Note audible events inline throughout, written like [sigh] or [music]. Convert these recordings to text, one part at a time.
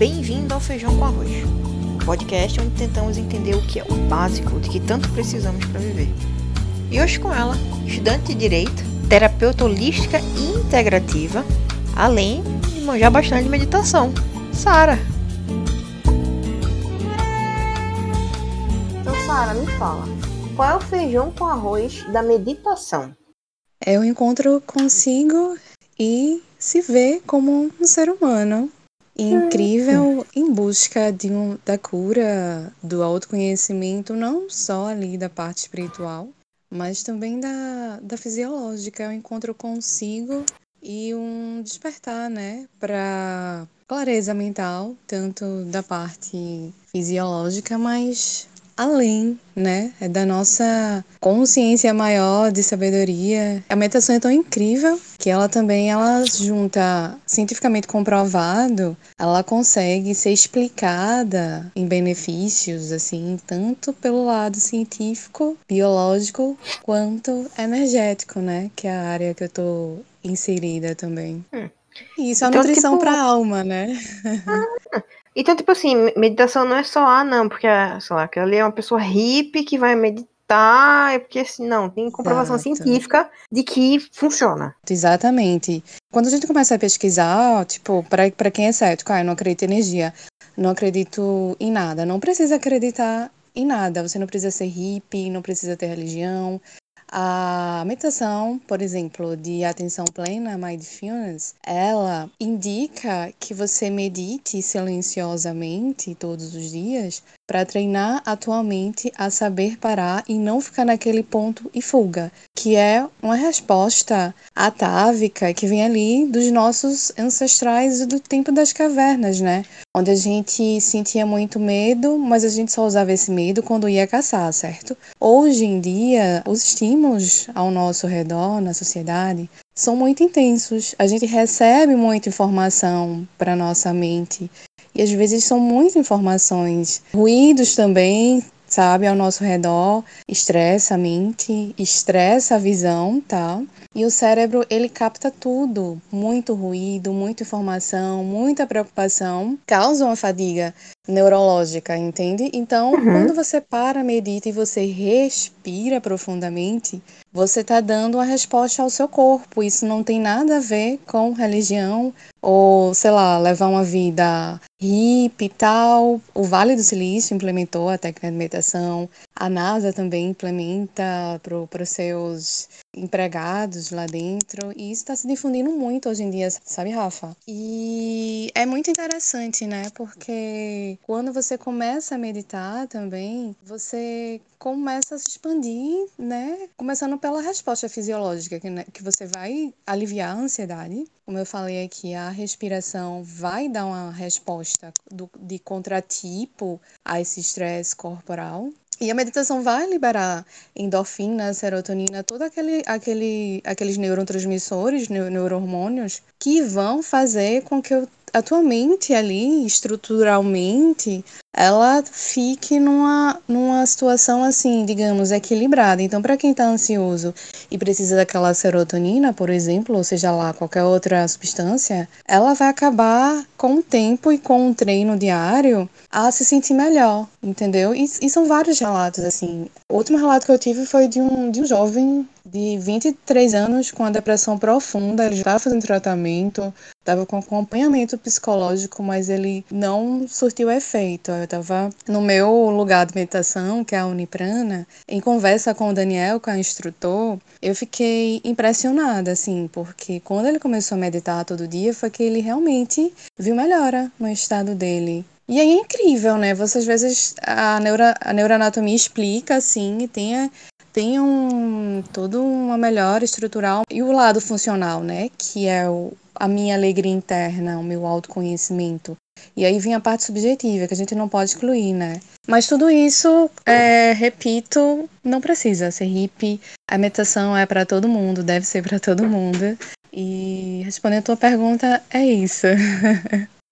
Bem-vindo ao Feijão com Arroz, um podcast onde tentamos entender o que é o básico de que tanto precisamos para viver. E hoje com ela, estudante de Direito, terapeuta holística e integrativa, além de manjar bastante de meditação, Sara. Então, Sara, me fala, qual é o feijão com arroz da meditação? É o encontro consigo e se ver como um ser humano incrível em busca de um, da cura, do autoconhecimento, não só ali da parte espiritual, mas também da, da fisiológica, o encontro consigo e um despertar, né, para clareza mental, tanto da parte fisiológica, mas além, né? É da nossa consciência maior de sabedoria. A meditação é tão incrível que ela também ela junta cientificamente comprovado, ela consegue ser explicada em benefícios assim, tanto pelo lado científico, biológico, quanto energético, né? Que é a área que eu tô inserida também. Hum. Isso é então, nutrição tipo... para a alma, né? Ah, então, tipo assim, meditação não é só, ah, não, porque, sei lá, aquela ali é uma pessoa hippie que vai meditar, é porque, assim, não, tem comprovação Exato. científica de que funciona. Exatamente. Quando a gente começa a pesquisar, tipo, para quem é cético, ah, eu não acredito em energia, não acredito em nada, não precisa acreditar em nada, você não precisa ser hippie, não precisa ter religião, a meditação, por exemplo, de atenção plena, mindfulness, ela indica que você medite silenciosamente todos os dias para treinar a tua mente a saber parar e não ficar naquele ponto e fuga, que é uma resposta atávica que vem ali dos nossos ancestrais do tempo das cavernas, né? Onde a gente sentia muito medo, mas a gente só usava esse medo quando ia caçar, certo? Hoje em dia, os estímulos ao nosso redor, na sociedade, são muito intensos. A gente recebe muita informação para nossa mente e às vezes são muitas informações, ruídos também, sabe, ao nosso redor, estressa a mente, estressa a visão, tá? E o cérebro, ele capta tudo, muito ruído, muita informação, muita preocupação, causa uma fadiga neurológica, entende? Então, uhum. quando você para, medita e você respira profundamente, você está dando uma resposta ao seu corpo. Isso não tem nada a ver com religião ou, sei lá, levar uma vida hippie e tal. O Vale do Silício implementou a técnica de meditação. A NASA também implementa para os seus empregados lá dentro. E isso está se difundindo muito hoje em dia, sabe, Rafa? E é muito interessante, né? Porque quando você começa a meditar também, você começa a se expandir, né? Começando pela resposta fisiológica, que, né? que você vai aliviar a ansiedade. Como eu falei aqui, a respiração vai dar uma resposta do, de contratipo a esse estresse corporal. E a meditação vai liberar endorfina, serotonina, todos aquele, aquele, aqueles neurotransmissores, neurohormônios, que vão fazer com que a tua mente ali, estruturalmente, ela fique numa, numa situação assim, digamos, equilibrada. Então, para quem está ansioso e precisa daquela serotonina, por exemplo, ou seja lá qualquer outra substância, ela vai acabar com o tempo e com o treino diário a se sentir melhor, entendeu? E, e são vários relatos, assim. O último relato que eu tive foi de um, de um jovem de 23 anos com a depressão profunda, ele já estava fazendo tratamento, estava com acompanhamento psicológico, mas ele não surtiu efeito. Eu estava no meu lugar de meditação, que é a Uniprana, em conversa com o Daniel, que é o instrutor, eu fiquei impressionada, assim, porque quando ele começou a meditar todo dia, foi que ele realmente viu melhora no estado dele. E aí é incrível, né? Você às vezes a, a neuroanatomia explica assim e tem tem um, todo uma melhora estrutural e o lado funcional, né? Que é o, a minha alegria interna, o meu autoconhecimento. E aí vem a parte subjetiva, que a gente não pode excluir, né? Mas tudo isso, é, repito, não precisa ser hippie. A meditação é para todo mundo, deve ser para todo mundo. E respondendo a tua pergunta, é isso.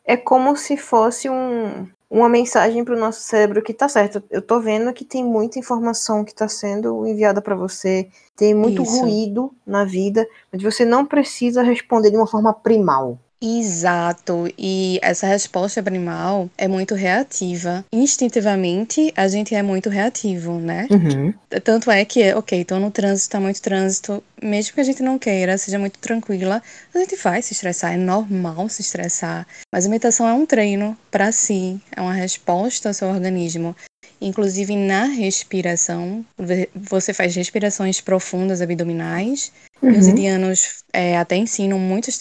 é como se fosse um, uma mensagem para o nosso cérebro que tá certo. Eu tô vendo que tem muita informação que está sendo enviada para você, tem muito Isso. ruído na vida, mas você não precisa responder de uma forma primal. Exato, e essa resposta primal é muito reativa. Instintivamente, a gente é muito reativo, né? Uhum. Tanto é que, ok, tô no trânsito, tá muito trânsito, mesmo que a gente não queira, seja muito tranquila, a gente vai se estressar, é normal se estressar. Mas a meditação é um treino para si, é uma resposta ao seu organismo. Inclusive na respiração, você faz respirações profundas abdominais. Uhum. Os indianos é, até ensinam muitas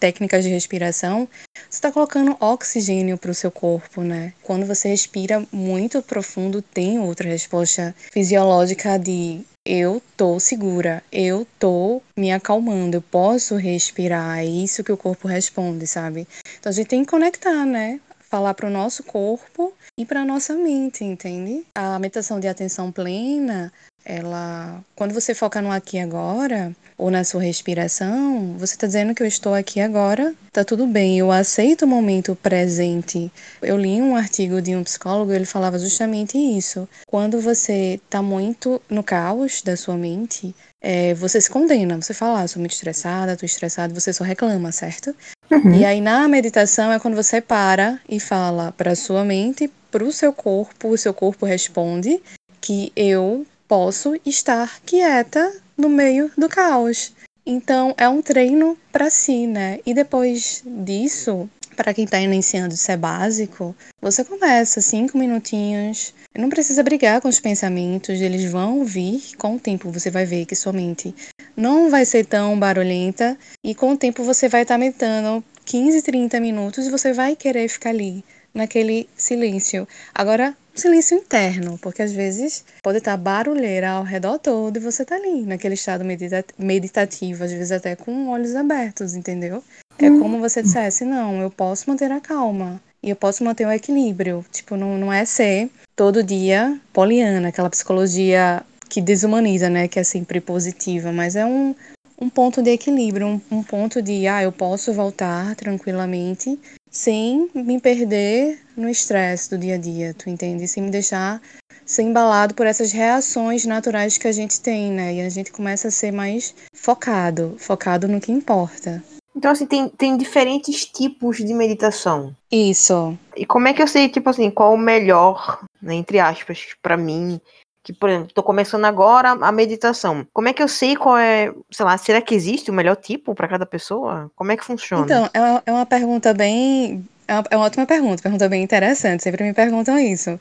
técnicas de respiração. Você está colocando oxigênio para o seu corpo, né? Quando você respira muito profundo, tem outra resposta fisiológica de eu tô segura, eu tô me acalmando, eu posso respirar. É isso que o corpo responde, sabe? Então a gente tem que conectar, né? Falar para o nosso corpo e para nossa mente, entende? A meditação de atenção plena, ela, quando você foca no aqui e agora ou na sua respiração, você está dizendo que eu estou aqui agora, tá tudo bem, eu aceito o momento presente. Eu li um artigo de um psicólogo, ele falava justamente isso. Quando você está muito no caos da sua mente, é, você se condena, você fala, ah, sou muito estressada, estou estressada, você só reclama, certo? Uhum. E aí na meditação é quando você para e fala para sua mente, para o seu corpo, o seu corpo responde que eu posso estar quieta no meio do caos. Então é um treino para si, né? E depois disso, para quem está iniciando isso é básico, você começa cinco minutinhos. Não precisa brigar com os pensamentos, eles vão vir com o tempo. Você vai ver que sua mente não vai ser tão barulhenta e com o tempo você vai estar tá meditando 15, 30 minutos e você vai querer ficar ali naquele silêncio. Agora, silêncio interno, porque às vezes pode estar barulheira ao redor todo e você tá ali, naquele estado medita meditativo, às vezes até com olhos abertos, entendeu? É hum. como você dissesse, não, eu posso manter a calma e eu posso manter o equilíbrio. Tipo, não, não é ser todo dia poliana, aquela psicologia que desumaniza, né? Que é sempre positiva, mas é um, um ponto de equilíbrio, um, um ponto de, ah, eu posso voltar tranquilamente sem me perder no estresse do dia a dia, tu entende? Sem me deixar ser embalado por essas reações naturais que a gente tem, né? E a gente começa a ser mais focado, focado no que importa. Então, assim, tem, tem diferentes tipos de meditação. Isso. E como é que eu sei, tipo assim, qual o melhor, né, entre aspas, para mim, que, por exemplo, estou começando agora a meditação. Como é que eu sei qual é, sei lá, será que existe o melhor tipo para cada pessoa? Como é que funciona? Então, é uma, é uma pergunta bem. É uma, é uma ótima pergunta, pergunta bem interessante. Sempre me perguntam isso.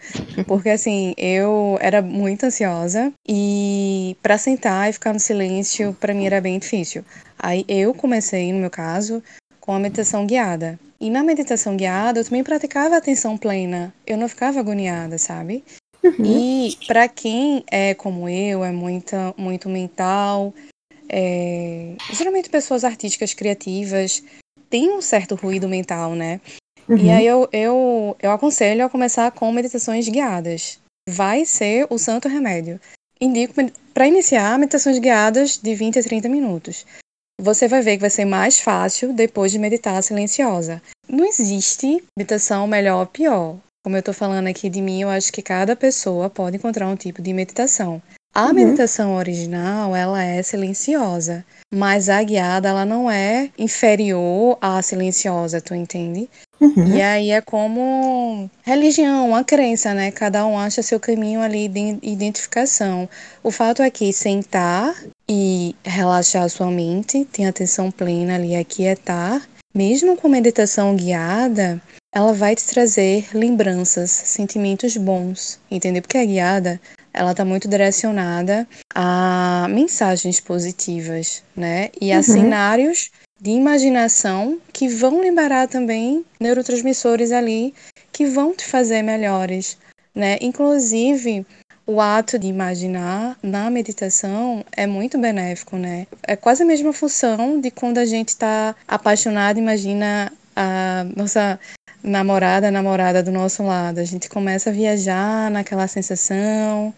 Porque, assim, eu era muito ansiosa e para sentar e ficar no silêncio, para mim era bem difícil. Aí eu comecei, no meu caso, com a meditação guiada. E na meditação guiada eu também praticava atenção plena. Eu não ficava agoniada, sabe? Uhum. E para quem é como eu, é muita, muito mental, é... geralmente pessoas artísticas, criativas, tem um certo ruído mental, né? Uhum. E aí eu, eu, eu aconselho a começar com meditações guiadas. Vai ser o santo remédio. Indico para iniciar meditações guiadas de 20 a 30 minutos. Você vai ver que vai ser mais fácil depois de meditar silenciosa. Não existe meditação melhor ou pior. Como eu estou falando aqui de mim, eu acho que cada pessoa pode encontrar um tipo de meditação. A uhum. meditação original, ela é silenciosa, mas a guiada, ela não é inferior à silenciosa, tu entende? Uhum. E aí é como religião, uma crença, né? Cada um acha seu caminho ali de identificação. O fato é que sentar e relaxar sua mente, ter atenção plena ali, aquietar, mesmo com meditação guiada, ela vai te trazer lembranças, sentimentos bons, entendeu? Porque a guiada, ela está muito direcionada a mensagens positivas, né? E a uhum. cenários de imaginação que vão liberar também neurotransmissores ali que vão te fazer melhores, né? Inclusive, o ato de imaginar na meditação é muito benéfico, né? É quase a mesma função de quando a gente está apaixonado, imagina a nossa namorada, namorada do nosso lado. A gente começa a viajar naquela sensação.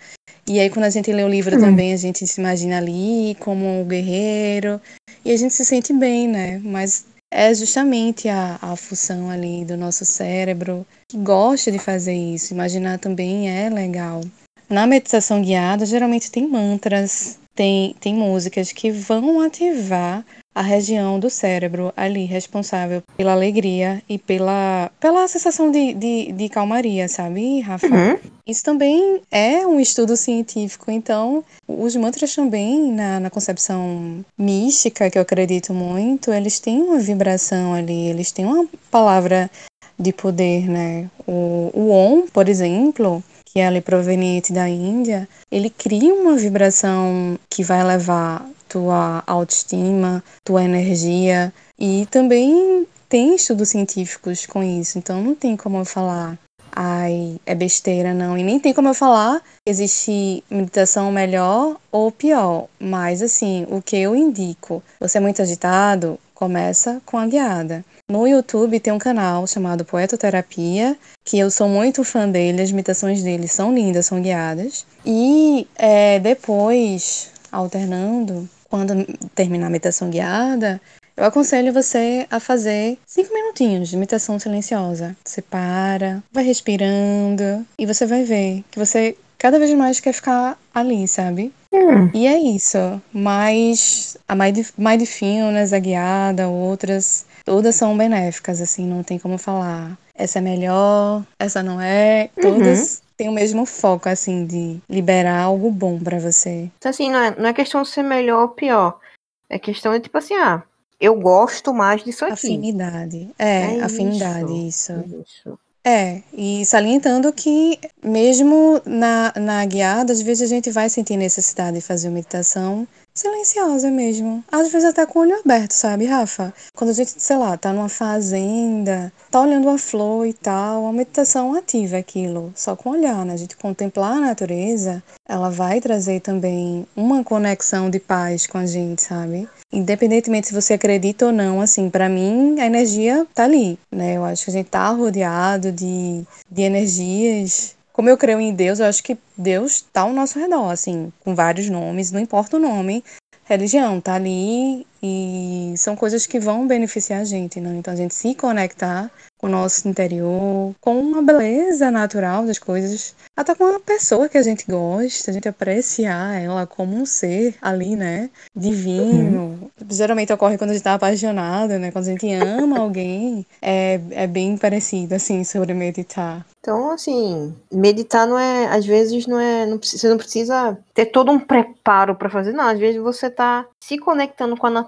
E aí, quando a gente lê o livro hum. também, a gente se imagina ali como um guerreiro. E a gente se sente bem, né? Mas é justamente a, a função ali do nosso cérebro que gosta de fazer isso. Imaginar também é legal. Na meditação guiada, geralmente tem mantras, tem, tem músicas que vão ativar a região do cérebro ali responsável pela alegria e pela, pela sensação de, de, de calmaria, sabe, Rafa? Uhum. Isso também é um estudo científico, então os mantras também, na, na concepção mística, que eu acredito muito, eles têm uma vibração ali, eles têm uma palavra de poder, né? O, o Om, por exemplo, que é ali proveniente da Índia, ele cria uma vibração que vai levar tua autoestima, tua energia e também tem estudos científicos com isso, então não tem como eu falar, ai, é besteira não, e nem tem como eu falar existe meditação melhor ou pior, mas assim, o que eu indico, você é muito agitado, começa com a guiada. No YouTube tem um canal chamado Poetoterapia, que eu sou muito fã dele, as meditações dele são lindas, são guiadas. E é, depois, alternando, quando terminar a meditação guiada, eu aconselho você a fazer cinco minutinhos de meditação silenciosa. Você para, vai respirando e você vai ver que você cada vez mais quer ficar ali, sabe? Hum. E é isso. Mas a Mindfulness, a guiada, outras, todas são benéficas, assim, não tem como falar. Essa é melhor, essa não é. Todas Uhum. têm o mesmo foco, assim, de liberar algo bom para você. Então, assim, não é, não é questão de ser melhor ou pior. É questão de, tipo assim, ah, eu gosto mais disso aqui. Afinidade. É, É afinidade, isso. isso. Isso. É, e salientando que mesmo na, na guiada, às vezes a gente vai sentir necessidade de fazer uma meditação silenciosa mesmo. Às vezes até com o olho aberto, sabe, Rafa? Quando a gente, sei lá, tá numa fazenda, tá olhando uma flor e tal, a meditação ativa aquilo, só com olhar, né? A gente contemplar a natureza, ela vai trazer também uma conexão de paz com a gente, sabe? Independentemente se você acredita ou não, assim, para mim a energia tá ali, né? Eu acho que a gente tá rodeado de, de energias. Como eu creio em Deus, eu acho que Deus tá ao nosso redor, assim, com vários nomes, não importa o nome, religião tá ali e são coisas que vão beneficiar a gente, né? Então a gente se conectar com o nosso interior, com uma beleza natural das coisas, até com uma pessoa que a gente gosta, a gente apreciar ela como um ser ali, né? Divino. Geralmente ocorre quando a gente tá apaixonado, né? Quando a gente ama alguém, é, é bem parecido, assim, sobre meditar. Então, assim, meditar não é, às vezes não é, não, precisa- você não precisa ter todo um preparo para fazer, não. Às vezes você tá se conectando com a natureza,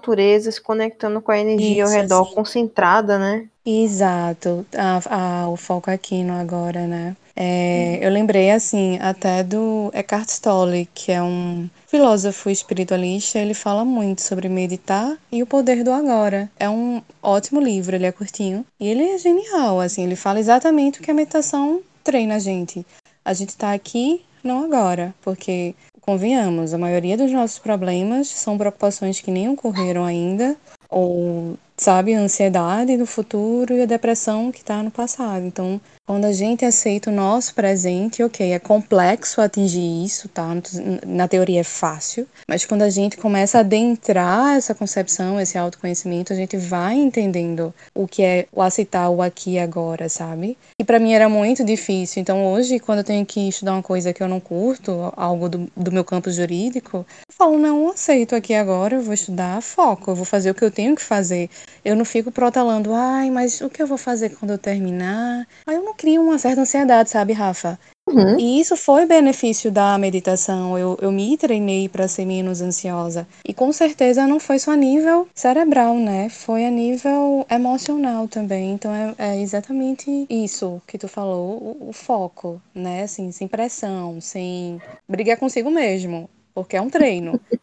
se conectando com a energia Isso, ao redor, assim. concentrada, né? Exato, a, a- o foco aqui no agora, né? É, eu lembrei, assim, até do Eckhart Tolle, que é um filósofo espiritualista, ele fala muito sobre meditar e o poder do agora. É um ótimo livro, ele é curtinho e ele é genial, assim, ele fala exatamente o que a meditação treina a gente. A gente tá aqui, não agora, porque, convenhamos, a maioria dos nossos problemas são preocupações que nem ocorreram ainda, ou sabe, a ansiedade do futuro e a depressão que está no passado. Então, quando a gente aceita o nosso presente, ok, é complexo atingir isso, tá? Na teoria é fácil, mas quando a gente começa a adentrar essa concepção, esse autoconhecimento, a gente vai entendendo o que é o aceitar o aqui e agora, sabe? E para mim era muito difícil. Então, hoje, quando eu tenho que estudar uma coisa que eu não curto, algo do, do meu campo jurídico, eu falo, não, aceito aqui agora, eu vou estudar, foco, eu vou fazer o que eu tenho que fazer. Eu não fico protelando, ai, mas o que eu vou fazer quando eu terminar? Aí eu não crio uma certa ansiedade, sabe, Rafa? Uhum. E isso foi benefício da meditação. Eu, eu me treinei para ser menos ansiosa. E com certeza não foi só a nível cerebral, né? Foi a nível emocional também. Então é, é exatamente isso que tu falou, o, o foco, né? Assim, sem pressão, sem brigar consigo mesmo, porque é um treino. [laughs]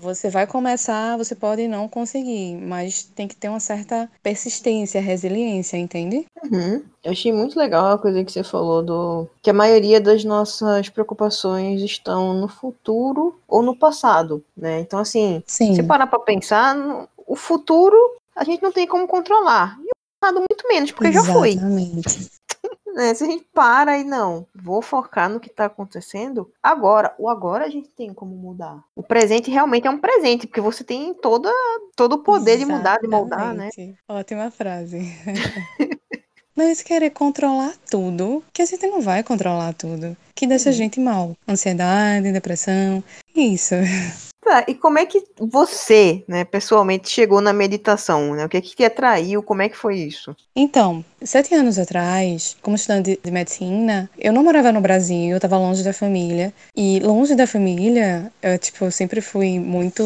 Você vai começar, você pode não conseguir, mas tem que ter uma certa persistência, resiliência, entende? Uhum. Eu achei muito legal a coisa que você falou do que a maioria das nossas preocupações estão no futuro ou no passado, né? Então, assim, Sim. se parar para pensar, no- o futuro a gente não tem como controlar. E o passado muito menos, porque já foi. Exatamente. né? Se a gente para e não, vou focar no que tá acontecendo agora. O agora a gente tem como mudar. O presente realmente é um presente, porque você tem toda, todo o poder de mudar, de moldar, né? Exatamente. Ótima frase. [laughs] Mas querer controlar tudo, que a gente não vai controlar tudo, que deixa a Uhum. gente mal. Ansiedade, depressão, isso. [laughs] Tá, e como é que você, né, pessoalmente, chegou na meditação? Né? O que é que te atraiu? Como é que foi isso? Então, sete anos atrás, como estudante de medicina, eu não morava no Brasil, eu estava longe da família. E longe da família, eu, tipo, eu sempre fui muito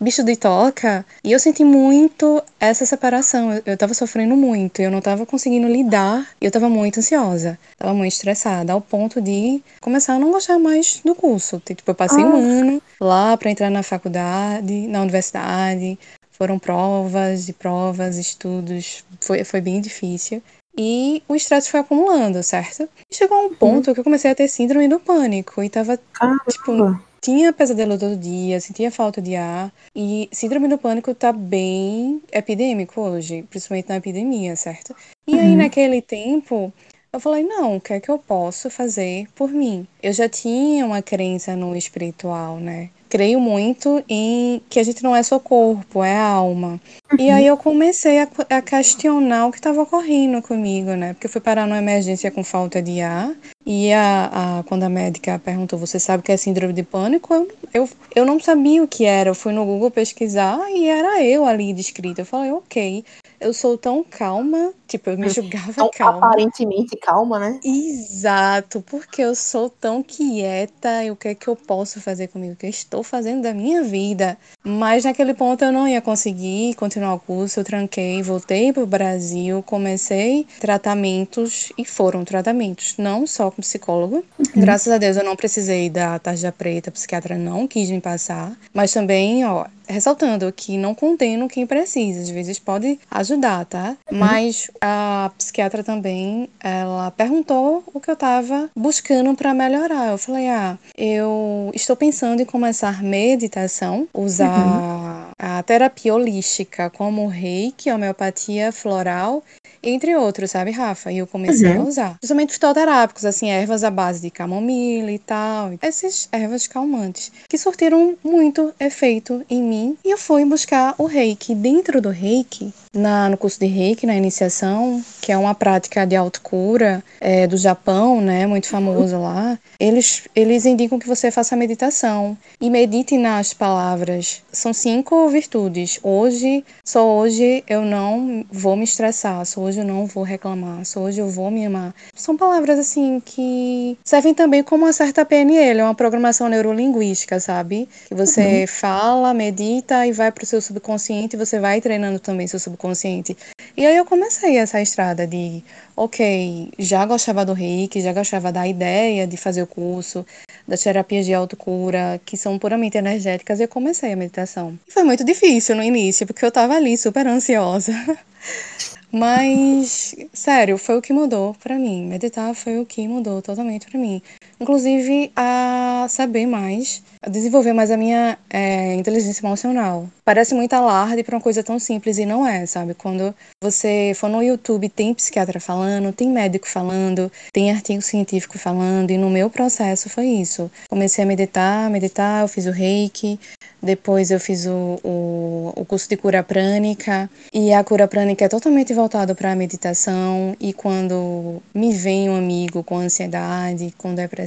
bicho de toca. E eu senti muito essa separação. Eu, eu tava sofrendo muito, eu não tava conseguindo lidar. E eu tava muito ansiosa, tava muito estressada, ao ponto de começar a não gostar mais do curso. Tipo, eu passei ah. um ano lá para entrar na faculdade, na universidade. Foram provas e provas, estudos. Foi, foi bem difícil. E o estresse foi acumulando, certo? E chegou a um ponto uhum. que eu comecei a ter síndrome do pânico. E tava, Caramba. tipo, tinha pesadelo todo dia, sentia falta de ar. E síndrome do pânico tá bem epidêmico hoje, principalmente na epidemia, certo? E uhum. aí, naquele tempo, eu falei, não, o que é que eu posso fazer por mim? Eu já tinha uma crença no espiritual, né? Creio muito em que a gente não é só corpo, é alma. E aí eu comecei a, a questionar o que estava ocorrendo comigo, né? Porque eu fui parar numa emergência com falta de ar. E a, a, quando a médica perguntou, você sabe o que é síndrome de pânico? Eu, eu, eu não sabia o que era. Eu fui no Google pesquisar e era eu ali descrita. Eu falei, ok, eu sou tão calma. Tipo, eu me hum. julgava tão calma. Aparentemente calma, né? Exato, porque eu sou tão quieta e o que é que eu posso fazer comigo? O que eu estou fazendo da minha vida? Mas naquele ponto eu não ia conseguir continuar o curso. Eu tranquei, voltei para o Brasil, comecei tratamentos e foram tratamentos, não só com psicólogo. Uhum. Graças a Deus eu não precisei da tarja preta, a psiquiatra não quis me passar. Mas também, ó, ressaltando que não condeno quem precisa, às vezes pode ajudar, tá? Uhum. Mas a psiquiatra também, ela perguntou o que eu tava buscando para melhorar. Eu falei: "Ah, eu estou pensando em começar meditação, usar uhum. A terapia holística como Reiki, homeopatia floral entre outros, sabe, Rafa? E eu comecei uhum. a usar. Principalmente fitoterápicos, assim, ervas à base de camomila e tal. Essas ervas calmantes, que surtiram muito efeito em mim. E eu fui buscar o reiki. Dentro do reiki, na, no curso de reiki, na iniciação, que é uma prática de autocura é, do Japão, né, muito famoso lá, eles, eles indicam que você faça meditação e medite nas palavras. São cinco virtudes. Hoje, só hoje eu não vou me estressar, só hoje eu não vou reclamar, só hoje eu vou me amar. São palavras assim que servem também como uma certa PNL, é uma programação neurolinguística, sabe? Que você uhum. fala, medita e vai para o seu subconsciente e você vai treinando também seu subconsciente. E aí eu comecei essa estrada de, ok, já gostava do reiki, já gostava da ideia de fazer o curso, das terapias de autocura, que são puramente energéticas, e eu comecei a meditação. E foi muito difícil no início, porque eu tava ali super ansiosa. [laughs] Mas, sério, foi o que mudou para mim. Meditar foi o que mudou totalmente para mim. Inclusive, a saber mais, a desenvolver mais a minha é, inteligência emocional. Parece muito alarde para uma coisa tão simples e não é, sabe? Quando você for no YouTube, tem psiquiatra falando, tem médico falando, tem artigo científico falando, e no meu processo foi isso. Comecei a meditar, meditar, eu fiz o reiki, depois eu fiz o, o, o curso de cura prânica, e a cura prânica é totalmente voltado para a meditação, e quando me vem um amigo com ansiedade, com depressão,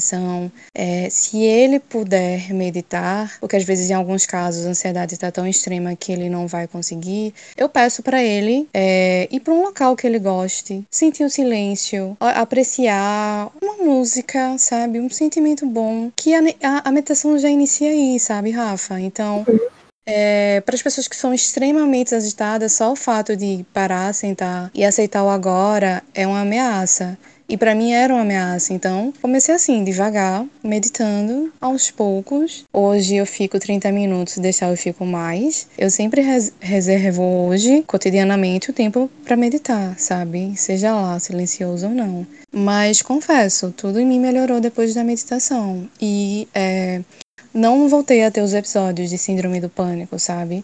é, se ele puder meditar, porque às vezes em alguns casos a ansiedade está tão extrema que ele não vai conseguir, eu peço para ele é, ir para um local que ele goste, sentir o silêncio, apreciar uma música, sabe? Um sentimento bom, que a, a, a meditação já inicia aí, sabe, Rafa? Então, é, para as pessoas que são extremamente agitadas, só o fato de parar, sentar e aceitar o agora é uma ameaça. E para mim era uma ameaça. Então, comecei assim, devagar, meditando, aos poucos. Hoje eu fico 30 minutos, deixar eu fico mais. Eu sempre res reservo hoje, cotidianamente, o tempo para meditar, sabe? Seja lá silencioso ou não. Mas confesso, tudo em mim melhorou depois da meditação. E é, não voltei a ter os episódios de síndrome do pânico, sabe?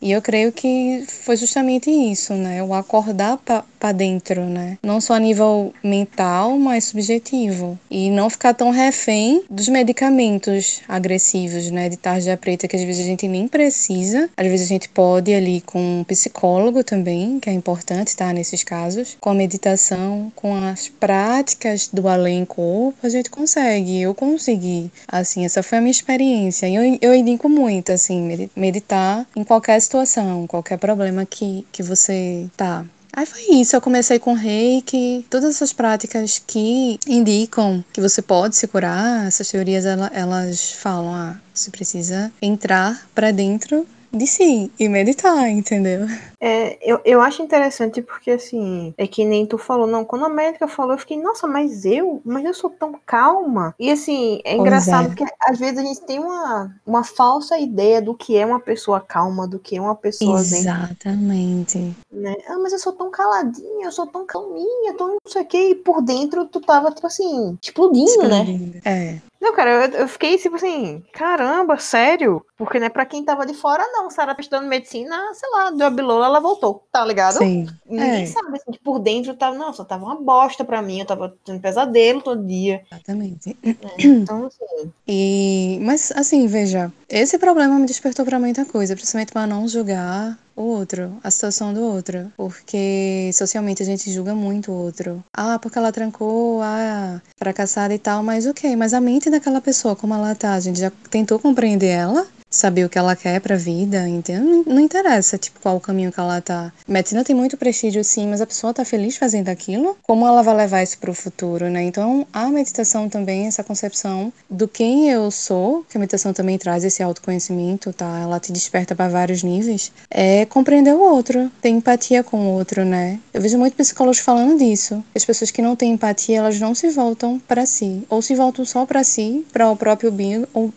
E eu creio que foi justamente isso, né? O acordar para dentro, né? Não só a nível mental, mas subjetivo. E não ficar tão refém dos medicamentos agressivos, né? De tarja preta, que às vezes a gente nem precisa. Às vezes a gente pode ali com um psicólogo também, que é importante, tá? Nesses casos. Com a meditação, com as práticas do além-corpo, a gente consegue. Eu consegui. Assim, essa foi a minha experiência. E eu, eu indico muito, assim, meditar em qualquer situação, qualquer problema que, que você tá. Aí foi isso, eu comecei com reiki, todas essas práticas que indicam que você pode se curar, essas teorias elas falam, ah, você precisa entrar para dentro de si e meditar, entendeu? É, eu, eu acho interessante porque, assim, é que nem tu falou, não, quando a médica falou, eu fiquei, nossa, mas eu, mas eu sou tão calma. E, assim, é engraçado é. porque às vezes a gente tem uma, uma falsa ideia do que é uma pessoa calma, do que é uma pessoa Exatamente. Né? Ah, mas eu sou tão caladinha, eu sou tão calminha, tão não sei o que, e por dentro tu tava, tipo assim, explodindo, explodindo. né? É. Não, cara, eu, eu, fiquei tipo assim, caramba, sério? Porque, né, pra quem tava de fora, não. Sara tá estudando medicina, sei lá, deu a bilola, ela voltou, tá ligado? Sim. Ninguém é. sabe, assim, que por dentro tava, nossa, tava uma bosta pra mim, eu tava tendo pesadelo todo dia. Exatamente. É, então, assim. E, mas, assim, veja, esse problema me despertou pra muita coisa, principalmente pra não julgar o outro, a situação do outro. Porque socialmente a gente julga muito o outro. Ah, porque ela trancou, ah, fracassada e tal, mas ok. Mas a mente daquela pessoa, como ela tá, a gente já tentou compreender ela? Saber o que ela quer pra vida, entendeu? Não, interessa, tipo, qual o caminho que ela tá. Medicina tem muito prestígio, sim, mas a pessoa tá feliz fazendo aquilo? Como ela vai levar isso pro futuro, né? Então, a meditação também, essa concepção do quem eu sou, que a meditação também traz esse autoconhecimento, tá? Ela te desperta para vários níveis, é compreender o outro, ter empatia com o outro, né? Eu vejo muito psicólogos falando disso. As pessoas que não têm empatia, elas não se voltam para si, ou se voltam só para si, para o próprio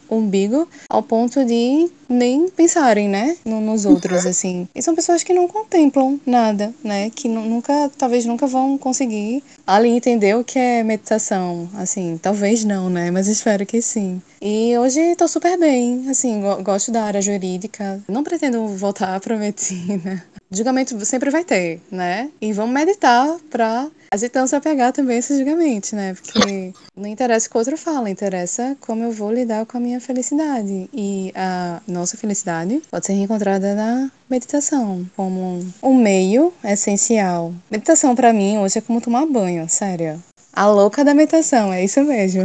umbigo, ao ponto de nem pensarem, né, nos outros, uhum. assim. E são pessoas que não contemplam nada, né, que nunca, talvez nunca vão conseguir ali entender o que é meditação, assim, talvez não, né, mas espero que sim. E hoje tô super bem, assim, gosto da área jurídica, não pretendo voltar [laughs] para medicina. Julgamento sempre vai ter, né? E vamos meditar pra a gente se apegar também a esses julgamentos, né? Porque não interessa o que o outro fala, interessa como eu vou lidar com a minha felicidade. E a nossa felicidade pode ser encontrada na meditação, como um meio essencial. Meditação para mim hoje é como tomar banho, sério. A louca da meditação, é isso mesmo.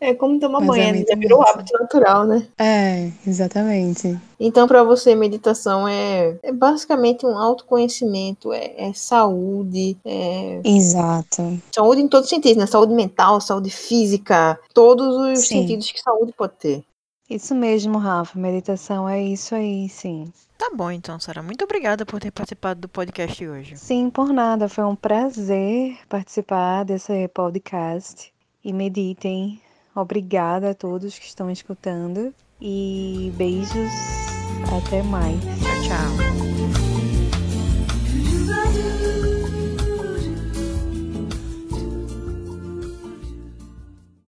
É como tomar banho, né? já virou hábito natural, né? É, exatamente. Então, para você, meditação é, é, basicamente um autoconhecimento, é, é saúde. É... Exato. Saúde em todos os sentidos, né? Saúde mental, saúde física, todos os sim. sentidos que saúde pode ter. Isso mesmo, Rafa. Meditação é isso aí, sim. Tá bom, então, Sara. Muito obrigada por ter participado do podcast hoje. Sim, por nada. Foi um prazer participar desse podcast. E meditem. Obrigada a todos que estão escutando. E beijos. Até mais. Tchau, tchau.